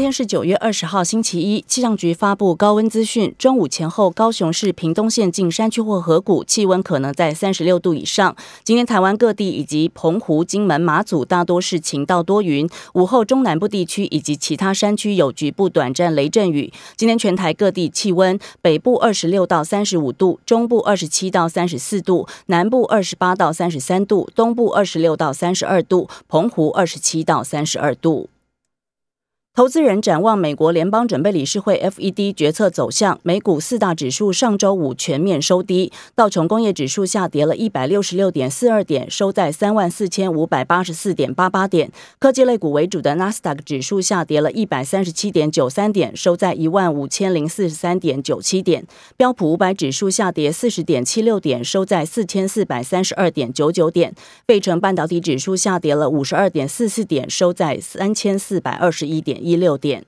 天是九月二十号，星期一。气象局发布高温资讯，中午前后，高雄市屏东县近山区或河谷气温可能在三十六度以上。今天台湾各地以及澎湖、金门、马祖大多是晴到多云，午后中南部地区以及其他山区有局部短暂雷阵雨。今天全台各地气温，北部二十六到三十五度，中部二十七到三十四度，南部二十八到三十三度，东部二十六到三十二度，澎湖二十七到三十二度。投资人展望美国联邦准备理事会 （FED） 决策走向，美股四大指数上周五全面收低，道琼工业指数下跌了一百六十六点四二点，收在三万四千五百八十四点八八点；科技类股为主的纳斯达克指数下跌了一百三十七点九三点，收在一万五千零四十三点九七点；标普五百指数下跌四十点七六点，收在四千四百三十二点九九点；费城半导体指数下跌了五十二点四四点，收在三千四百二十一点。一六点，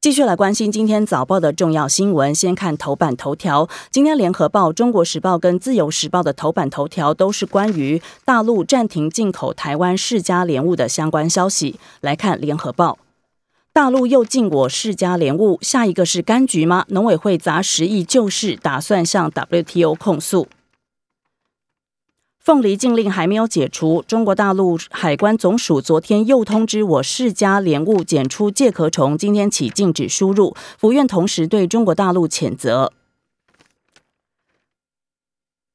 继续来关心今天早报的重要新闻。先看头版头条，今天联合报、中国时报跟自由时报的头版头条都是关于大陆暂停进口台湾世家莲雾的相关消息。来看联合报，大陆又禁我世家莲雾，下一个是柑橘吗？农委会砸十亿救市，打算向 WTO 控诉。凤梨禁令还没有解除，中国大陆海关总署昨天又通知我市家莲雾检出介壳虫，今天起禁止输入。府院同时对中国大陆谴责。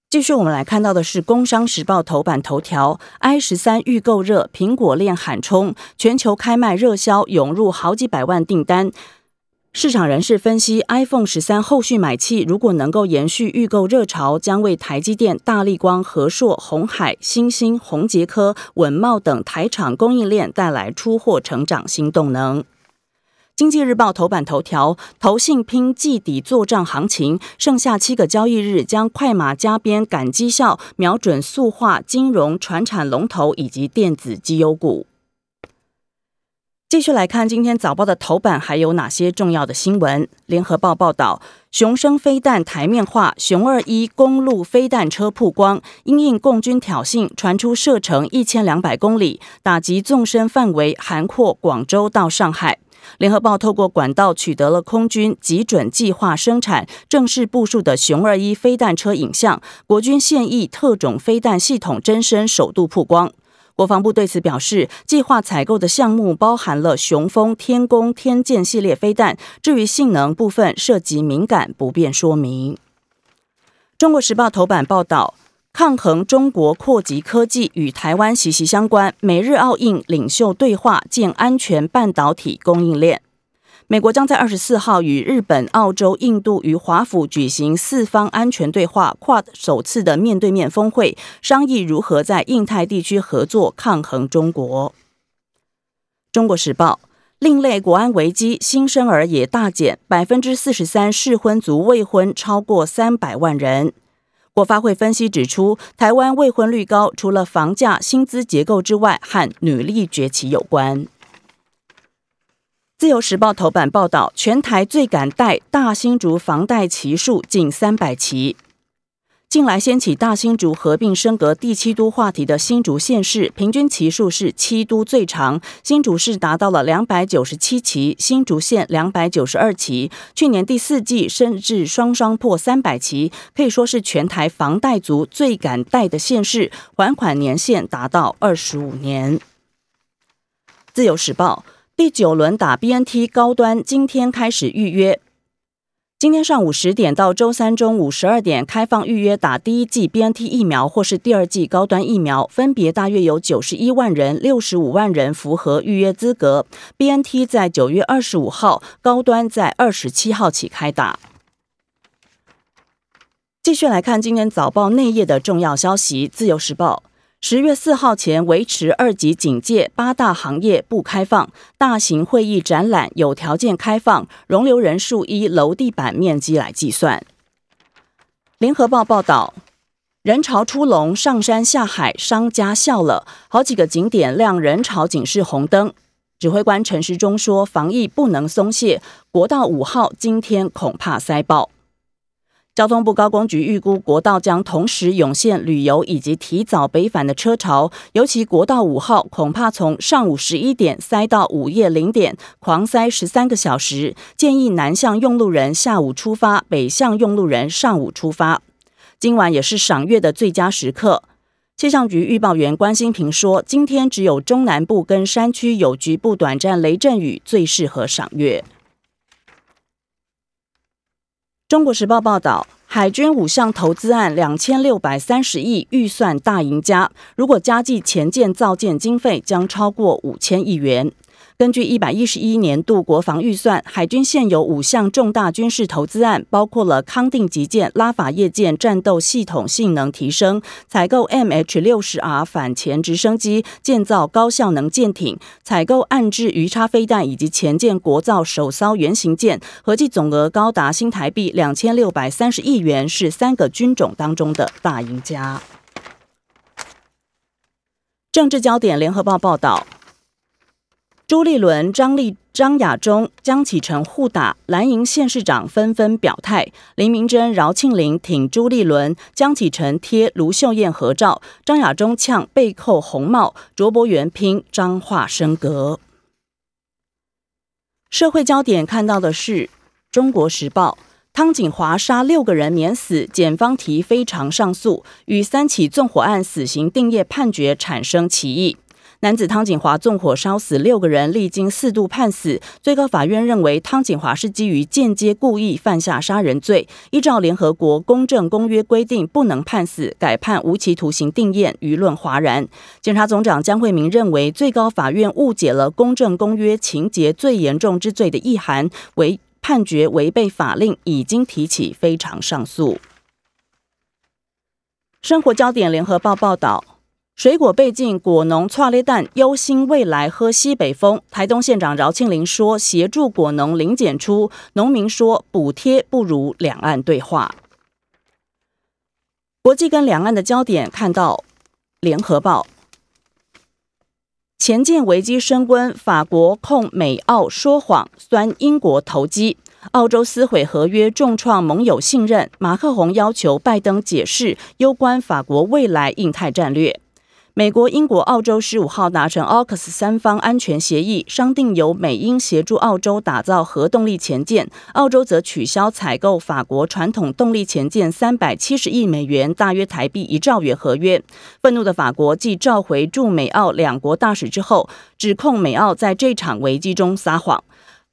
继续，我们来看到的是《工商时报》头版头条：i 十三预购热，苹果链喊冲，全球开卖热销，涌入好几百万订单。市场人士分析，iPhone 十三后续买气如果能够延续预购热潮，将为台积电、大力光、和硕、红海、新兴、宏杰科、稳茂等台厂供应链带来出货成长新动能。经济日报头版头条：投信拼季底做账行情，剩下七个交易日将快马加鞭赶绩效，瞄准塑化、金融、船产龙头以及电子绩优股。继续来看今天早报的头版还有哪些重要的新闻？联合报报道，雄升飞弹台面化，雄二一公路飞弹车曝光，因应共军挑衅，传出射程一千两百公里，打击纵深范围涵括广州到上海。联合报透过管道取得了空军极准计划生产、正式部署的雄二一飞弹车影像，国军现役特种飞弹系统真身首度曝光。国防部对此表示，计划采购的项目包含了雄风、天宫、天剑系列飞弹。至于性能部分涉及敏感，不便说明。中国时报头版报道，抗衡中国扩极科技与台湾息息相关，美日澳印领袖对话建安全半导体供应链。美国将在二十四号与日本、澳洲、印度与华府举行四方安全对话跨首次的面对面峰会，商议如何在印太地区合作抗衡中国。中国时报：另类国安危机，新生儿也大减，百分之四十三适婚族未婚超过三百万人。国发会分析指出，台湾未婚率高，除了房价、薪资结构之外，和女力崛起有关。自由时报头版报道，全台最敢贷大新竹房贷期数近三百期。近来掀起大新竹合并升格第七都话题的新竹县市，平均期数是七都最长，新竹市达到了两百九十七期，新竹县两百九十二期。去年第四季甚至双双破三百期，可以说是全台房贷族最敢贷的县市，还款年限达到二十五年。自由时报。第九轮打 BNT 高端今天开始预约，今天上午十点到周三中午十二点开放预约打第一剂 BNT 疫苗或是第二剂高端疫苗，分别大约有九十一万人、六十五万人符合预约资格。BNT 在九月二十五号，高端在二十七号起开打。继续来看今天早报内页的重要消息，《自由时报》。十月四号前维持二级警戒，八大行业不开放，大型会议展览有条件开放，容留人数依楼地板面积来计算。联合报报道，人潮出笼，上山下海，商家笑了，好几个景点亮人潮警示红灯。指挥官陈时中说，防疫不能松懈，国道五号今天恐怕塞爆。交通部高工局预估，国道将同时涌现旅游以及提早北返的车潮，尤其国道五号恐怕从上午十一点塞到午夜零点，狂塞十三个小时。建议南向用路人下午出发，北向用路人上午出发。今晚也是赏月的最佳时刻。气象局预报员关心平说，今天只有中南部跟山区有局部短暂雷阵雨，最适合赏月。中国时报报道，海军五项投资案两千六百三十亿预算大赢家，如果加计前建造舰经费，将超过五千亿元。根据一百一十一年度国防预算，海军现有五项重大军事投资案，包括了康定级舰、拉法叶舰战斗系统性能提升、采购 MH 六十 R 反潜直升机、建造高效能舰艇、采购暗制鱼叉飞弹以及前舰国造首艘原型舰，合计总额高达新台币两千六百三十亿元，是三个军种当中的大赢家。政治焦点，联合报报道。朱立伦、张立、张亚中、江启臣互打，蓝营县市长纷纷表态。林明珍、饶庆林挺朱立伦，江启臣贴卢秀燕合照，张亚中呛背扣红帽，卓博元拼彰化升格。社会焦点看到的是《中国时报》，汤景华杀六个人免死，检方提非常上诉，与三起纵火案死刑定谳判决产生歧义。男子汤景华纵火烧死六个人，历经四度判死。最高法院认为汤景华是基于间接故意犯下杀人罪，依照联合国公正公约规定不能判死，改判无期徒刑定谳，舆论哗然。检察总长江惠民认为最高法院误解了公正公约情节最严重之罪的意涵，为判决违背法令，已经提起非常上诉。生活焦点联合报报道。水果被禁，果农错裂蛋忧心未来喝西北风。台东县长饶庆林说，协助果农零检出，农民说补贴不如两岸对话。国际跟两岸的焦点，看到联合报前进危机升温，法国控美澳说谎，酸英国投机，澳洲撕毁合约，重创盟友信任。马克宏要求拜登解释攸关法国未来印太战略。美国、英国、澳洲十五号达成 AUKUS 三方安全协议，商定由美英协助澳洲打造核动力前舰，澳洲则取消采购法国传统动力前舰三百七十亿美元（大约台币一兆元）合约。愤怒的法国继召回驻美澳两国大使之后，指控美澳在这场危机中撒谎。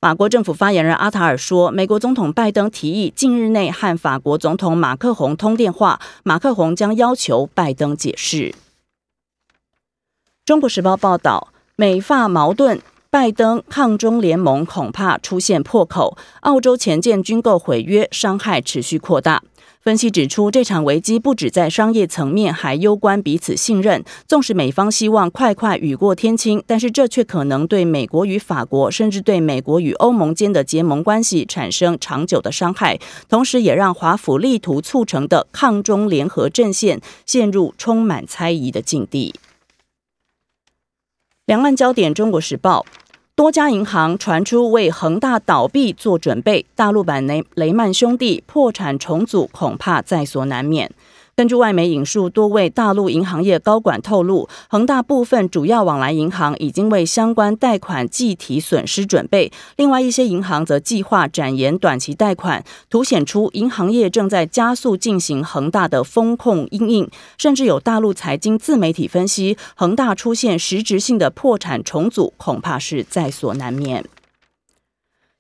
法国政府发言人阿塔尔说，美国总统拜登提议近日内和法国总统马克宏通电话，马克宏将要求拜登解释。中国时报报道，美法矛盾，拜登抗中联盟恐怕出现破口。澳洲前舰军购毁约，伤害持续扩大。分析指出，这场危机不止在商业层面，还攸关彼此信任。纵使美方希望快快雨过天晴，但是这却可能对美国与法国，甚至对美国与欧盟间的结盟关系产生长久的伤害。同时，也让华府力图促成的抗中联合阵线陷入充满猜疑的境地。两岸焦点，《中国时报》多家银行传出为恒大倒闭做准备，大陆版雷雷曼兄弟破产重组恐怕在所难免。根据外媒引述多位大陆银行业高管透露，恒大部分主要往来银行已经为相关贷款计提损失准备，另外一些银行则计划展延短期贷款，凸显出银行业正在加速进行恒大的风控阴影。甚至有大陆财经自媒体分析，恒大出现实质性的破产重组，恐怕是在所难免。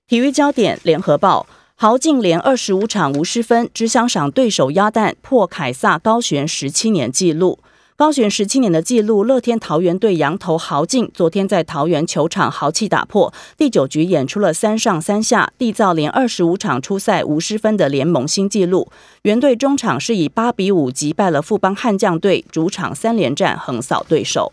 体育焦点，联合报。豪进连二十五场无失分，只想赏对手鸭蛋，破凯撒高悬十七年纪录。高悬十七年的纪录，乐天桃园队羊头豪进昨天在桃园球场豪气打破，第九局演出了三上三下，缔造连二十五场出赛无失分的联盟新纪录。原队中场是以八比五击败了富邦悍将队，主场三连战横扫对手。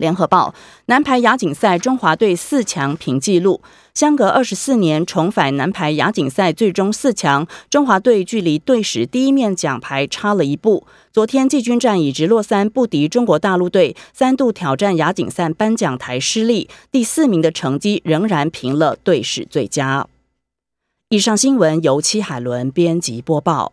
联合报男排亚锦赛，中华队四强平纪录。相隔二十四年重返男排亚锦赛最终四强，中华队距离队史第一面奖牌差了一步。昨天季军战以直落三不敌中国大陆队，三度挑战亚锦赛颁奖台失利，第四名的成绩仍然评了队史最佳。以上新闻由戚海伦编辑播报。